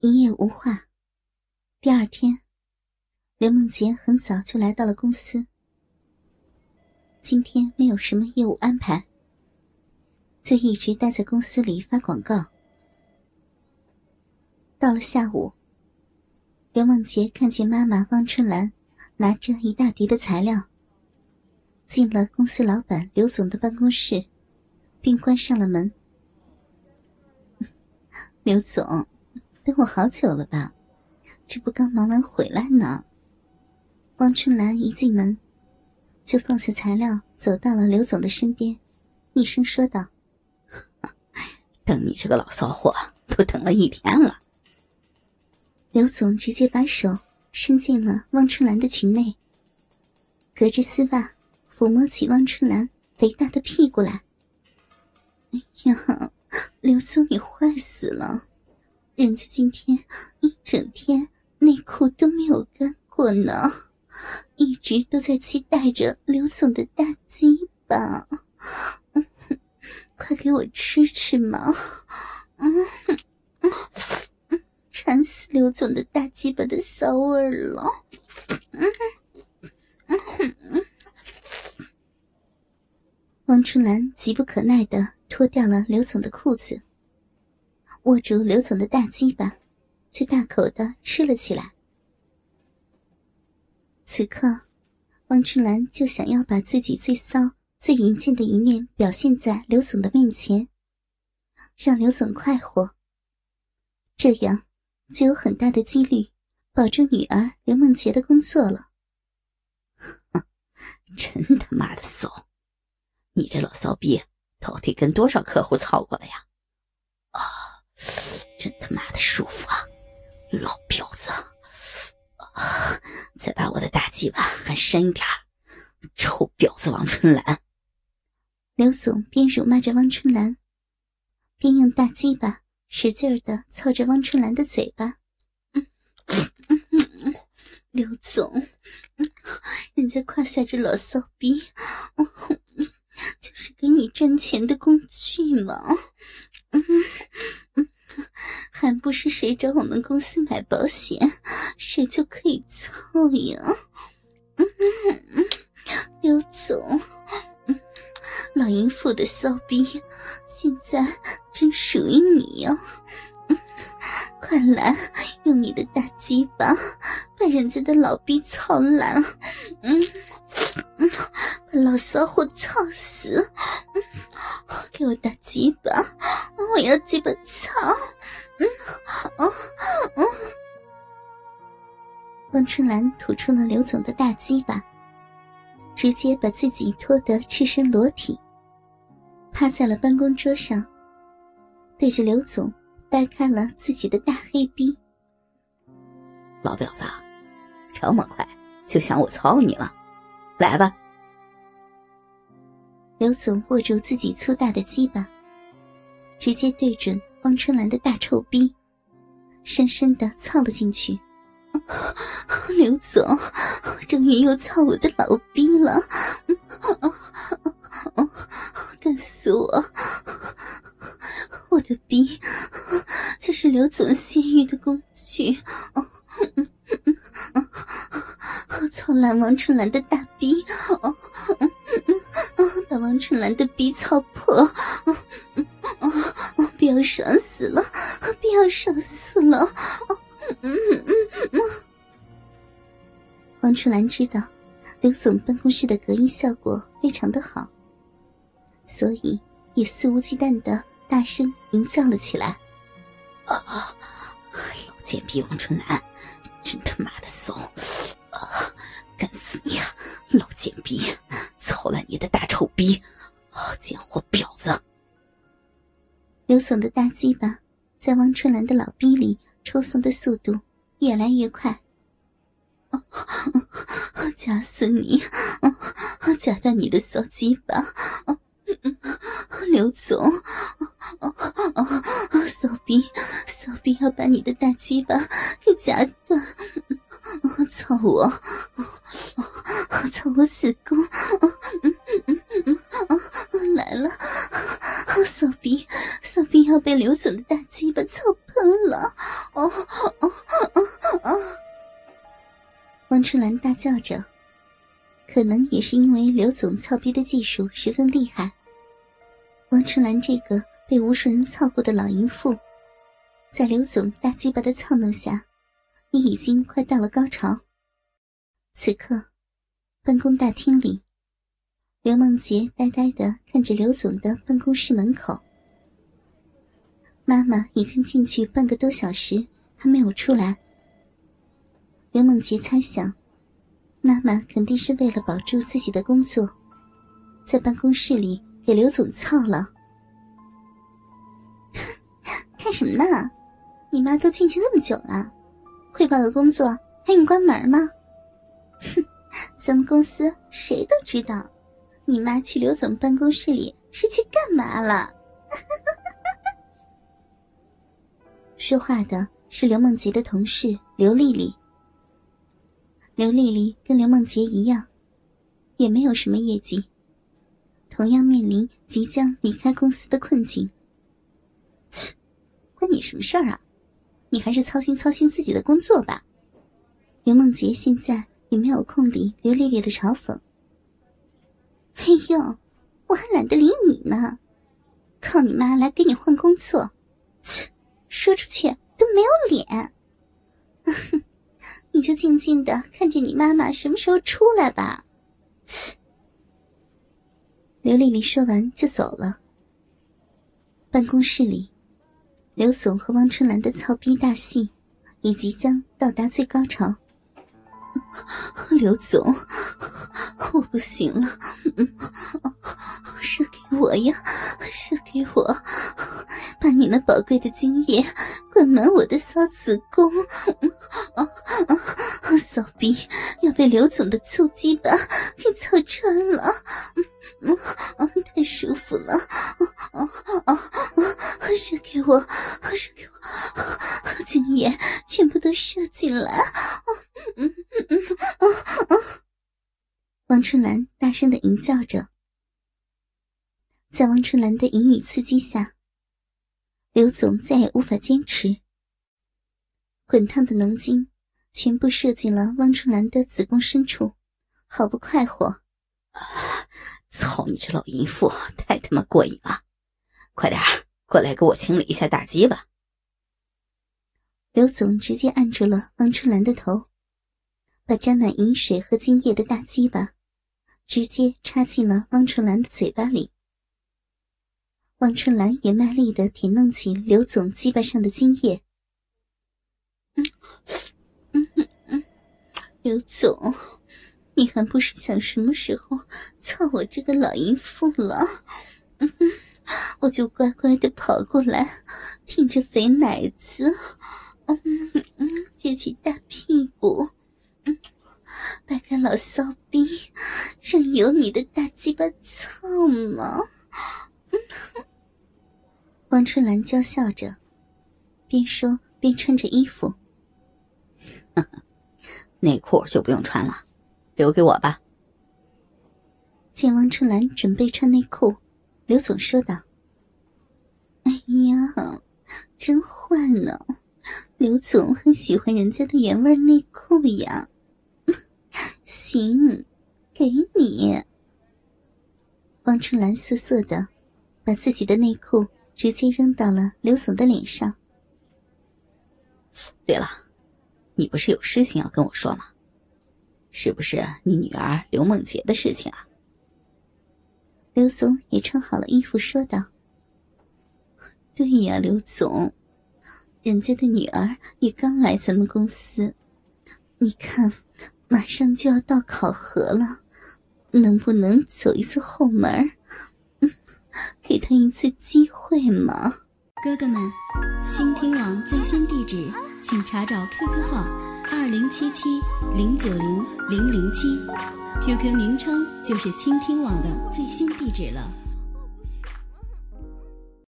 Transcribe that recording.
一夜无话。第二天，刘梦洁很早就来到了公司。今天没有什么业务安排，就一直待在公司里发广告。到了下午，刘梦洁看见妈妈汪春兰拿着一大叠的材料，进了公司老板刘总的办公室，并关上了门。刘总。等我好久了吧？这不刚忙完回来呢。汪春兰一进门，就放下材料，走到了刘总的身边，厉声说道：“ 等你这个老骚货，都等了一天了。”刘总直接把手伸进了汪春兰的裙内，隔着丝袜抚摸起汪春兰肥大的屁股来。哎呀，刘总你坏死了！人家今天一整天内裤都没有干过呢，一直都在期待着刘总的大鸡巴，快给我吃吃嘛！嗯嗯，馋死刘总的大鸡巴的骚味了！嗯嗯王春兰急不可耐的脱掉了刘总的裤子。握住刘总的大鸡巴，就大口的吃了起来。此刻，汪春兰就想要把自己最骚、最淫贱的一面表现在刘总的面前，让刘总快活。这样，就有很大的几率保住女儿刘梦洁的工作了。真他妈的骚！你这老骚逼，到底跟多少客户操过了呀？真他妈的舒服啊，老婊子！啊，再把我的大鸡巴还深一点，臭婊子王春兰！刘总边辱骂着汪春兰，边用大鸡巴使劲的操着汪春兰的嘴巴。刘总，人家胯下这老骚逼，就是给你赚钱的工具嘛。嗯，还不是谁找我们公司买保险，谁就可以操呀？嗯嗯，刘总，老淫妇的骚逼，现在真属于你呀！快来，用你的大鸡巴把人家的老逼操烂！嗯，把 老骚货操死！给我打鸡巴！我要鸡巴操！嗯，哦哦！汪春兰吐出了刘总的大鸡巴，直接把自己拖得赤身裸体，趴在了办公桌上，对着刘总掰开了自己的大黑逼。老婊子，这么快就想我操你了？来吧！刘总握住自己粗大的鸡巴，直接对准汪春兰的大臭逼，深深的操了进去。刘总，终于又操我的老逼了，干死我！我的逼就是刘总泄欲的工具。操烂王春兰的大兰的逼操破，不要爽死了，不要爽死了！王春兰知道刘总办公室的隔音效果非常的好，所以也肆无忌惮的大声吟叫了起来：“啊，老贱逼王春兰，真他妈的骚！”啊干死你啊，老贱逼！操烂你的大臭逼！贱货婊子！刘总的大鸡巴在王春兰的老逼里抽送的速度越来越快。夹死你！夹断你的小鸡巴！刘总，骚逼，骚逼要把你的大鸡巴给夹断！操我！操我子宫了！骚逼，骚逼要被刘总的大鸡巴操喷了！哦哦哦哦！王春兰大叫着，可能也是因为刘总操逼的技术十分厉害。王春兰这个被无数人操过的老淫妇，在刘总大鸡巴的操弄下，也已经快到了高潮。此刻，办公大厅里，刘梦洁呆呆的看着刘总的办公室门口。妈妈已经进去半个多小时，还没有出来。刘梦洁猜想，妈妈肯定是为了保住自己的工作，在办公室里给刘总操了。看什么呢？你妈都进去这么久了，汇报个工作还用关门吗？哼，咱们公司谁都知道，你妈去刘总办公室里是去干嘛了。说话的是刘梦洁的同事刘丽丽。刘丽丽跟刘梦洁一样，也没有什么业绩，同样面临即将离开公司的困境。切，关你什么事儿啊？你还是操心操心自己的工作吧。刘梦洁现在也没有空理刘丽丽的嘲讽。哎呦，我还懒得理你呢，靠你妈来给你换工作，切！说出去都没有脸，你就静静的看着你妈妈什么时候出来吧。刘丽丽说完就走了。办公室里，刘总和汪春兰的操逼大戏已即将到达最高潮。刘总，我不行了，射给我呀，射给我！把你那宝贵的精液灌满我的骚子宫，骚逼要被刘总的粗鸡巴给操穿了，太舒服了！射给我，射给我，精液全部都射进来！王春兰大声的吟叫着，在王春兰的言语刺激下。刘总再也无法坚持，滚烫的浓精全部射进了汪春兰的子宫深处，好不快活！操你这老淫妇，太他妈过瘾了！快点过来给我清理一下大鸡巴！刘总直接按住了汪春兰的头，把沾满饮水和精液的大鸡巴直接插进了汪春兰的嘴巴里。汪春兰也卖力的舔弄起刘总鸡巴上的精液。嗯嗯嗯嗯，刘总，你还不是想什么时候操我这个老淫妇了？嗯哼，我就乖乖的跑过来，挺着肥奶子，嗯嗯，撅起大屁股，嗯，摆开老骚逼，任由你的大鸡巴操吗？王春兰娇笑着，边说边穿着衣服。内裤就不用穿了，留给我吧。见王春兰准备穿内裤，刘总说道：“哎呀，真坏呢！刘总很喜欢人家的原味内裤呀。行，给你。”王春兰瑟瑟的把自己的内裤。直接扔到了刘总的脸上。对了，你不是有事情要跟我说吗？是不是你女儿刘梦洁的事情啊？刘总也穿好了衣服，说道：“对呀，刘总，人家的女儿也刚来咱们公司，你看，马上就要到考核了，能不能走一次后门？”嗯 给他一次机会嘛！哥哥们，倾听网最新地址，请查找 QQ 号二零七七零九零零零七，QQ 名称就是倾听网的最新地址了。